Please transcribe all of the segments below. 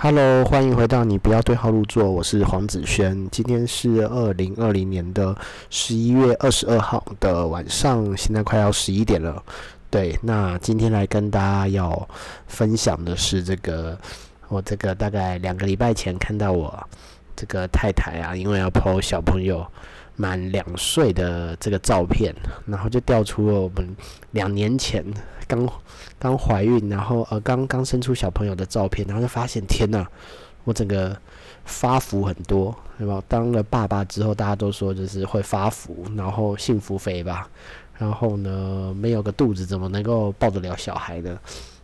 Hello，欢迎回到你不要对号入座，我是黄子轩。今天是二零二零年的十一月二十二号的晚上，现在快要十一点了。对，那今天来跟大家要分享的是这个，我这个大概两个礼拜前看到我这个太太啊，因为要 po 小朋友满两岁的这个照片，然后就调出了我们两年前。刚刚怀孕，然后呃刚刚生出小朋友的照片，然后就发现天呐，我整个发福很多，对吧？当了爸爸之后，大家都说就是会发福，然后幸福肥吧。然后呢，没有个肚子怎么能够抱得了小孩呢？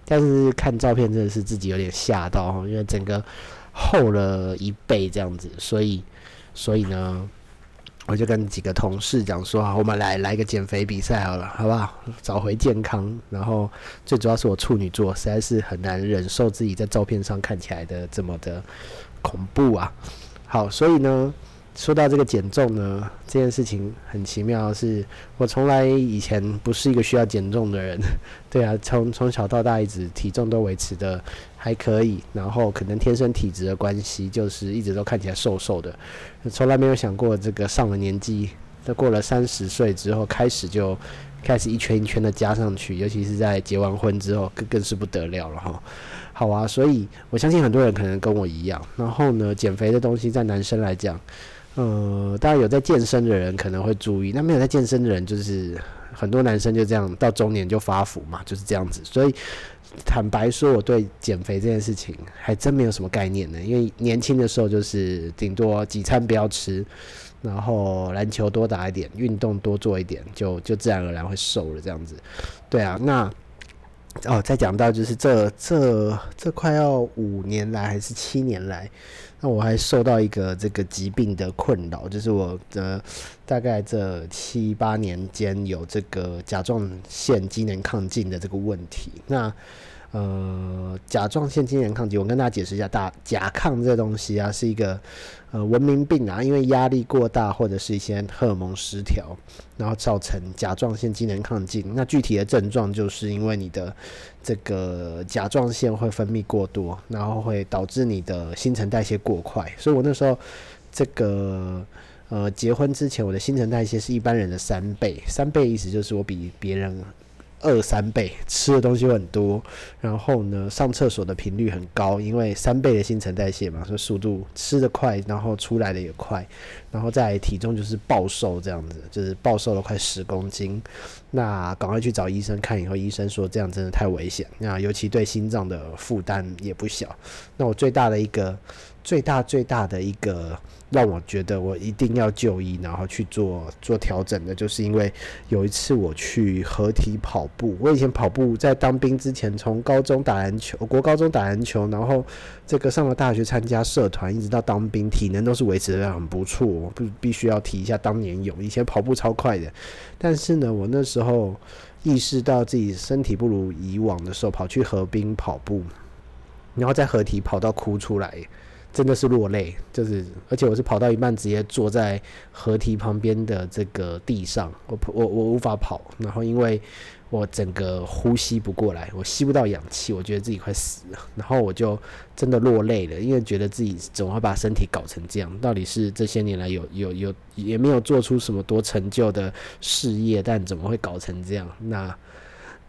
但是看照片真的是自己有点吓到，因为整个厚了一倍这样子，所以所以呢。我就跟几个同事讲说，我们来来个减肥比赛好了，好不好？找回健康。然后最主要是我处女座，实在是很难忍受自己在照片上看起来的这么的恐怖啊。好，所以呢。说到这个减重呢，这件事情很奇妙，是我从来以前不是一个需要减重的人，对啊，从从小到大一直体重都维持的还可以，然后可能天生体质的关系，就是一直都看起来瘦瘦的，从来没有想过这个上了年纪，都过了三十岁之后，开始就开始一圈一圈的加上去，尤其是在结完婚之后，更更是不得了了哈。好啊，所以我相信很多人可能跟我一样，然后呢，减肥的东西在男生来讲。呃，大家有在健身的人可能会注意，那没有在健身的人，就是很多男生就这样到中年就发福嘛，就是这样子。所以坦白说，我对减肥这件事情还真没有什么概念呢。因为年轻的时候就是顶多几餐不要吃，然后篮球多打一点，运动多做一点，就就自然而然会瘦了这样子。对啊，那哦，再讲到就是这这这快要五年来还是七年来。那我还受到一个这个疾病的困扰，就是我的大概这七八年间有这个甲状腺机能亢进的这个问题。那呃，甲状腺机能亢进，我跟大家解释一下，大甲亢这东西啊，是一个呃文明病啊，因为压力过大或者是一些荷尔蒙失调，然后造成甲状腺机能亢进。那具体的症状就是因为你的这个甲状腺会分泌过多，然后会导致你的新陈代谢过快。所以我那时候这个呃结婚之前，我的新陈代谢是一般人的三倍，三倍意思就是我比别人。二三倍吃的东西很多，然后呢，上厕所的频率很高，因为三倍的新陈代谢嘛，所以速度吃的快，然后出来的也快，然后在体重就是暴瘦这样子，就是暴瘦了快十公斤，那赶快去找医生看，以后医生说这样真的太危险，那尤其对心脏的负担也不小。那我最大的一个。最大最大的一个让我觉得我一定要就医，然后去做做调整的，就是因为有一次我去合体跑步。我以前跑步在当兵之前，从高中打篮球，国高中打篮球，然后这个上了大学参加社团，一直到当兵，体能都是维持的很不错。不必须要提一下当年勇，以前跑步超快的。但是呢，我那时候意识到自己身体不如以往的时候，跑去河滨跑步，然后在合体跑到哭出来。真的是落泪，就是，而且我是跑到一半，直接坐在河堤旁边的这个地上，我我我无法跑，然后因为我整个呼吸不过来，我吸不到氧气，我觉得自己快死了，然后我就真的落泪了，因为觉得自己怎么会把身体搞成这样，到底是这些年来有有有也没有做出什么多成就的事业，但怎么会搞成这样？那。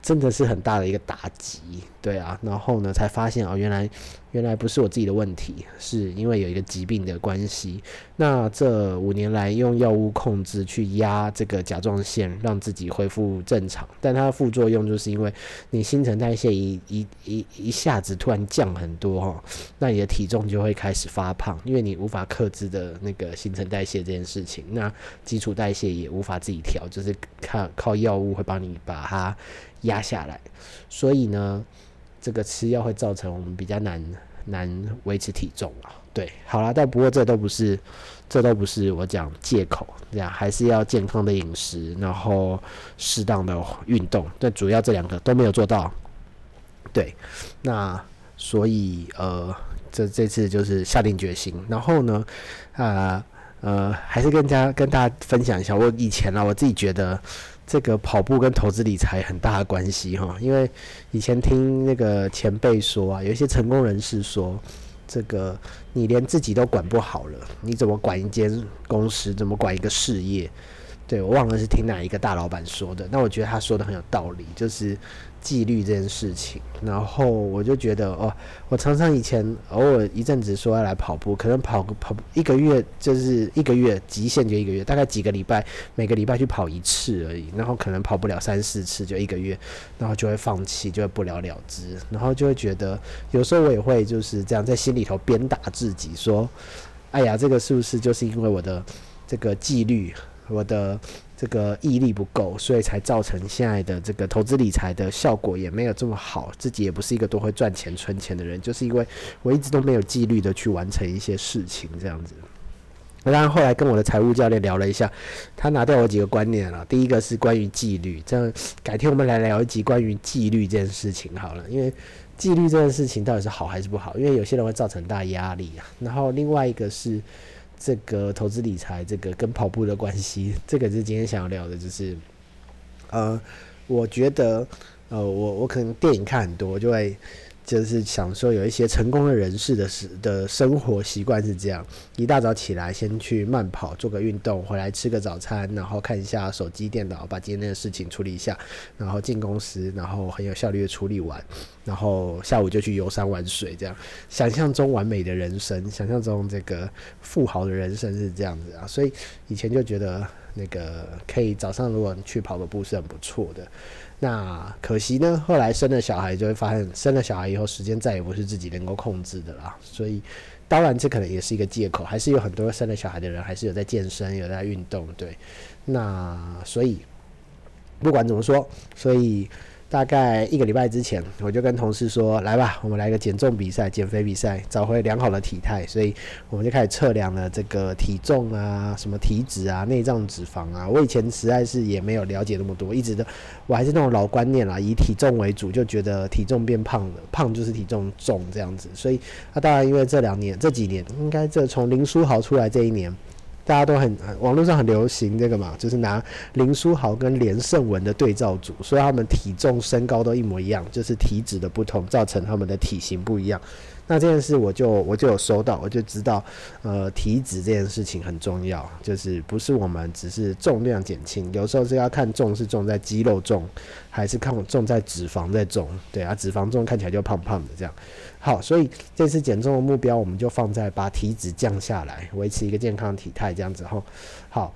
真的是很大的一个打击，对啊，然后呢，才发现哦，原来原来不是我自己的问题，是因为有一个疾病的关系。那这五年来用药物控制去压这个甲状腺，让自己恢复正常，但它的副作用就是因为你新陈代谢一一一一下子突然降很多哈，那你的体重就会开始发胖，因为你无法克制的那个新陈代谢这件事情，那基础代谢也无法自己调，就是靠靠药物会帮你把它。压下来，所以呢，这个吃药会造成我们比较难难维持体重啊。对，好啦，但不过这都不是，这都不是我讲借口，这样还是要健康的饮食，然后适当的运动。但主要这两个都没有做到。对，那所以呃，这这次就是下定决心，然后呢，啊呃，还是跟家跟大家分享一下，我以前啊，我自己觉得。这个跑步跟投资理财很大的关系哈，因为以前听那个前辈说啊，有一些成功人士说，这个你连自己都管不好了，你怎么管一间公司？怎么管一个事业？对我忘了是听哪一个大老板说的，那我觉得他说的很有道理，就是纪律这件事情。然后我就觉得哦，我常常以前偶尔一阵子说要来跑步，可能跑个跑一个月就是一个月极限就一个月，大概几个礼拜每个礼拜去跑一次而已，然后可能跑不了三四次就一个月，然后就会放弃，就会不了了之，然后就会觉得有时候我也会就是这样在心里头鞭打自己说，哎呀，这个是不是就是因为我的这个纪律？我的这个毅力不够，所以才造成现在的这个投资理财的效果也没有这么好。自己也不是一个多会赚钱存钱的人，就是因为我一直都没有纪律的去完成一些事情，这样子。当然后来跟我的财务教练聊了一下，他拿掉我几个观念了。第一个是关于纪律，这样改天我们来聊一集关于纪律这件事情好了。因为纪律这件事情到底是好还是不好？因为有些人会造成大压力啊。然后另外一个是。这个投资理财，这个跟跑步的关系，这个是今天想要聊的，就是，呃，我觉得，呃，我我可能电影看很多，就会。就是想说，有一些成功的人士的时的生活习惯是这样：一大早起来，先去慢跑，做个运动，回来吃个早餐，然后看一下手机、电脑，把今天的事情处理一下，然后进公司，然后很有效率的处理完，然后下午就去游山玩水，这样想象中完美的人生，想象中这个富豪的人生是这样子啊。所以以前就觉得那个可以早上如果去跑个步是很不错的。那可惜呢，后来生了小孩就会发现，生了小孩以后时间再也不是自己能够控制的啦。所以，当然这可能也是一个借口，还是有很多生了小孩的人还是有在健身，有在运动。对，那所以不管怎么说，所以。大概一个礼拜之前，我就跟同事说：“来吧，我们来个减重比赛、减肥比赛，找回良好的体态。”所以我们就开始测量了这个体重啊、什么体脂啊、内脏脂肪啊。我以前实在是也没有了解那么多，一直都我还是那种老观念啦，以体重为主，就觉得体重变胖了，胖就是体重重这样子。所以那当然，因为这两年、这几年，应该这从林书豪出来这一年。大家都很网络上很流行这个嘛，就是拿林书豪跟连胜文的对照组，所以他们体重、身高都一模一样，就是体脂的不同造成他们的体型不一样。那这件事我就我就有收到，我就知道，呃，体脂这件事情很重要，就是不是我们只是重量减轻，有时候是要看重是重在肌肉重，还是看重在脂肪在重，对啊，脂肪重看起来就胖胖的这样。好，所以这次减重的目标，我们就放在把体脂降下来，维持一个健康体态这样子吼。好，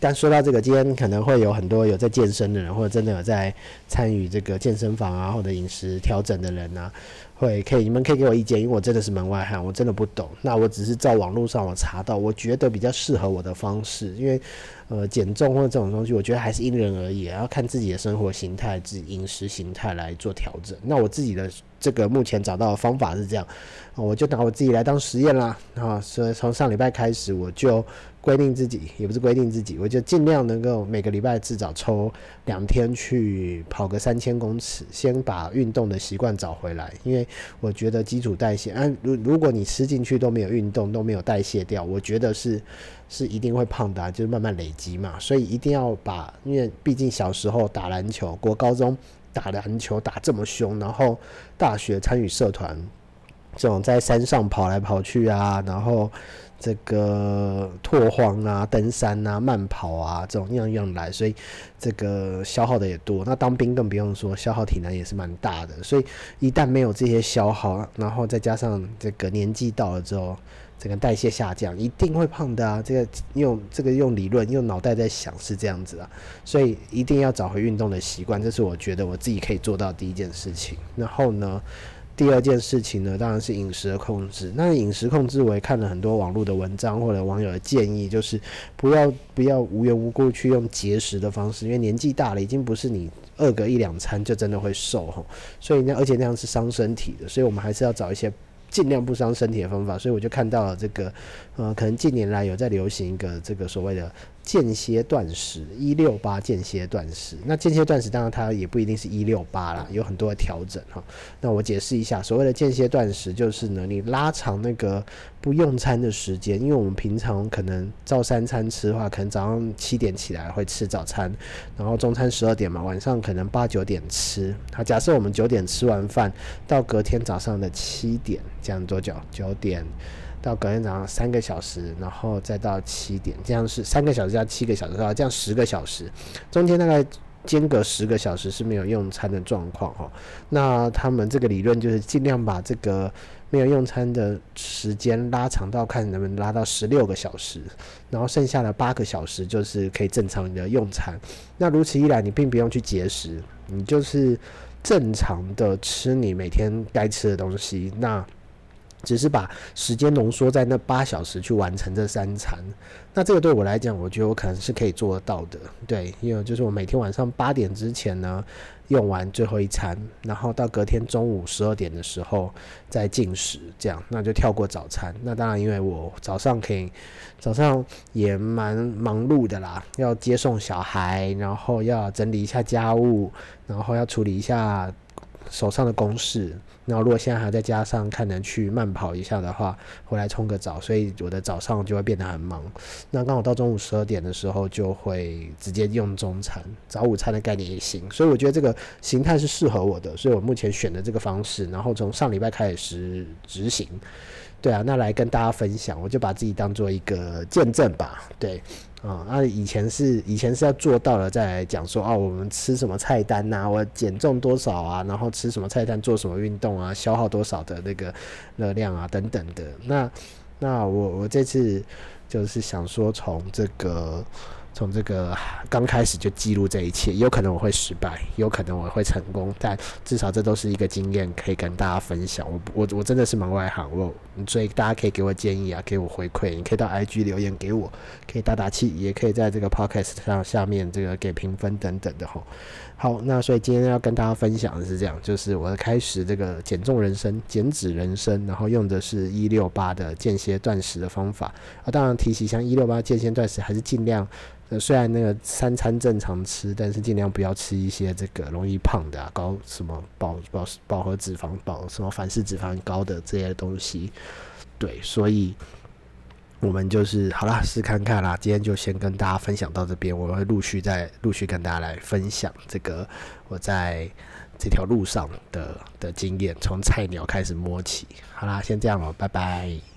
但说到这个，今天可能会有很多有在健身的人，或者真的有在参与这个健身房啊，或者饮食调整的人啊。会可以，你们可以给我意见，因为我真的是门外汉，我真的不懂。那我只是在网络上我查到，我觉得比较适合我的方式，因为呃减重或者这种东西，我觉得还是因人而异，要看自己的生活形态、自饮食形态来做调整。那我自己的这个目前找到的方法是这样，我就拿我自己来当实验啦。啊，所以从上礼拜开始我就。规定自己也不是规定自己，我就尽量能够每个礼拜至少抽两天去跑个三千公尺，先把运动的习惯找回来。因为我觉得基础代谢，嗯，如如果你吃进去都没有运动，都没有代谢掉，我觉得是是一定会胖的，就是慢慢累积嘛。所以一定要把，因为毕竟小时候打篮球，国高中打篮球打这么凶，然后大学参与社团，这种在山上跑来跑去啊，然后。这个拓荒啊、登山啊、慢跑啊，这种样样来，所以这个消耗的也多。那当兵更不用说，消耗体能也是蛮大的。所以一旦没有这些消耗，然后再加上这个年纪到了之后，这个代谢下降，一定会胖的啊。这个用这个用理论、用脑袋在想是这样子啊。所以一定要找回运动的习惯，这是我觉得我自己可以做到第一件事情。然后呢？第二件事情呢，当然是饮食的控制。那饮食控制，我也看了很多网络的文章或者网友的建议，就是不要不要无缘无故去用节食的方式，因为年纪大了，已经不是你饿个一两餐就真的会瘦哈。所以那而且那样是伤身体的，所以我们还是要找一些尽量不伤身体的方法。所以我就看到了这个，呃，可能近年来有在流行一个这个所谓的间歇断食，一六八间歇断食。那间歇断食当然它也不一定是一六八啦，有很多的调整哈。那我解释一下，所谓的间歇断食就是呢，你拉长那个不用餐的时间，因为我们平常可能照三餐吃的话，可能早上七点起来会吃早餐，然后中餐十二点嘛，晚上可能八九点吃。好，假设我们九点吃完饭，到隔天早上的七点，这样多久？九点。到隔天早上三个小时，然后再到七点，这样是三个小时加七个小时，这样十个小时，中间大概间隔十个小时是没有用餐的状况哈。那他们这个理论就是尽量把这个没有用餐的时间拉长到看能不能拉到十六个小时，然后剩下的八个小时就是可以正常的用餐。那如此一来，你并不用去节食，你就是正常的吃你每天该吃的东西。那只是把时间浓缩在那八小时去完成这三餐，那这个对我来讲，我觉得我可能是可以做得到的。对，因为就是我每天晚上八点之前呢，用完最后一餐，然后到隔天中午十二点的时候再进食，这样那就跳过早餐。那当然，因为我早上可以，早上也蛮忙碌的啦，要接送小孩，然后要整理一下家务，然后要处理一下。手上的公事，然后如果现在还再加上看能去慢跑一下的话，回来冲个澡，所以我的早上就会变得很忙。那刚好到中午十二点的时候，就会直接用中餐，早午餐的概念也行。所以我觉得这个形态是适合我的，所以我目前选的这个方式，然后从上礼拜开始执行。对啊，那来跟大家分享，我就把自己当做一个见证吧。对。啊，那以前是以前是要做到了再来讲说哦，我们吃什么菜单呐，我减重多少啊，然后吃什么菜单，做什么运动啊，消耗多少的那个热量啊等等的。那那我我这次就是想说从这个。从这个刚开始就记录这一切，有可能我会失败，有可能我会成功，但至少这都是一个经验，可以跟大家分享。我我我真的是门外行，我所以大家可以给我建议啊，给我回馈，你可以到 IG 留言给我，可以打打气，也可以在这个 Podcast 上下面这个给评分等等的吼。好，那所以今天要跟大家分享的是这样，就是我开始这个减重人生、减脂人生，然后用的是一六八的间歇断食的方法啊。当然提起像一六八间歇断食，还是尽量。呃，虽然那个三餐正常吃，但是尽量不要吃一些这个容易胖的啊，高什么饱饱饱和脂肪、饱什么反式脂肪高的这些东西。对，所以我们就是好了，试看看啦。今天就先跟大家分享到这边，我会陆续再陆续跟大家来分享这个我在这条路上的的经验，从菜鸟开始摸起。好啦，先这样了，拜拜。